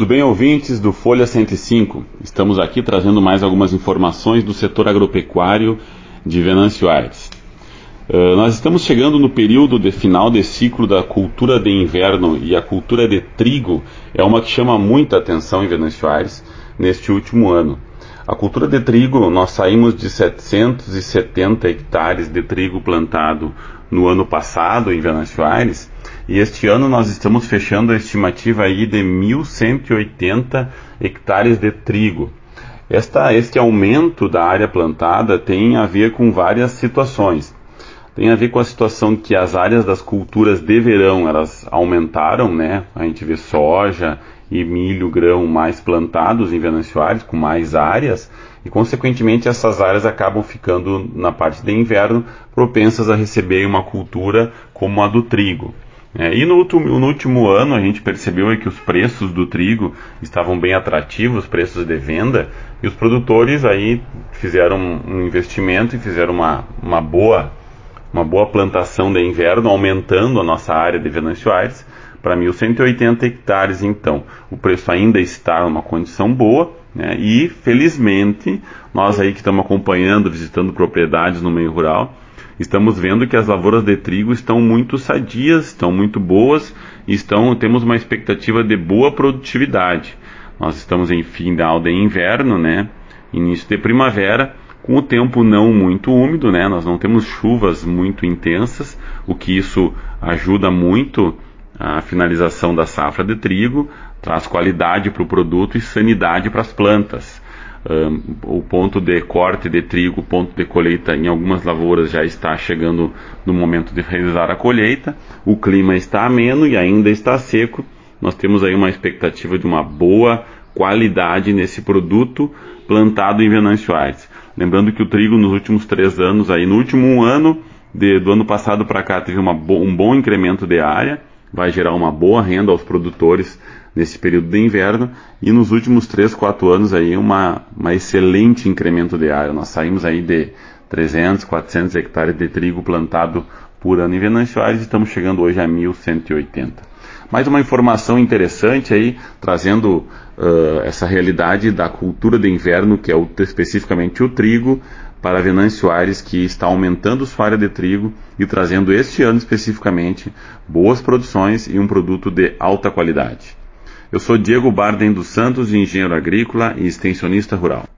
Tudo bem, ouvintes do Folha 105? Estamos aqui trazendo mais algumas informações do setor agropecuário de Venâncio Aires. Uh, nós estamos chegando no período de final de ciclo da cultura de inverno e a cultura de trigo é uma que chama muita atenção em Venâncio Aires neste último ano. A cultura de trigo, nós saímos de 770 hectares de trigo plantado no ano passado em Venâncio Aires e este ano nós estamos fechando a estimativa aí de 1.180 hectares de trigo. Esta, este aumento da área plantada tem a ver com várias situações. Tem a ver com a situação que as áreas das culturas de verão elas aumentaram, né? A gente vê soja e milho, grão mais plantados em Aires, com mais áreas, e consequentemente essas áreas acabam ficando na parte de inverno propensas a receber uma cultura como a do trigo. É, e no último, no último, ano a gente percebeu é que os preços do trigo estavam bem atrativos, preços de venda, e os produtores aí fizeram um investimento e fizeram uma, uma, boa, uma boa plantação de inverno, aumentando a nossa área de Venâncio Aires para 1.180 hectares. Então, o preço ainda está numa condição boa, né, e felizmente nós aí que estamos acompanhando, visitando propriedades no meio rural, estamos vendo que as lavouras de trigo estão muito sadias, estão muito boas estão, temos uma expectativa de boa produtividade. Nós estamos em final de inverno, né? Início de primavera, com o tempo não muito úmido, né? Nós não temos chuvas muito intensas, o que isso ajuda muito a finalização da safra de trigo, traz qualidade para o produto e sanidade para as plantas. Um, o ponto de corte de trigo, o ponto de colheita em algumas lavouras já está chegando no momento de realizar a colheita. O clima está ameno e ainda está seco. Nós temos aí uma expectativa de uma boa qualidade nesse produto plantado em Venâncio Aires. Lembrando que o trigo nos últimos três anos, aí no último ano de, do ano passado para cá, teve uma, um bom incremento de área, vai gerar uma boa renda aos produtores nesse período de inverno e nos últimos 3, 4 anos aí uma, uma excelente incremento de área. Nós saímos aí de 300, 400 hectares de trigo plantado por ano em Venâncio Aires e estamos chegando hoje a 1180. Mais uma informação interessante aí, trazendo uh, essa realidade da cultura de inverno, que é o, especificamente o trigo, para Venâncio Aires, que está aumentando sua área de trigo e trazendo este ano especificamente boas produções e um produto de alta qualidade. Eu sou Diego Bardem dos Santos, engenheiro agrícola e extensionista rural.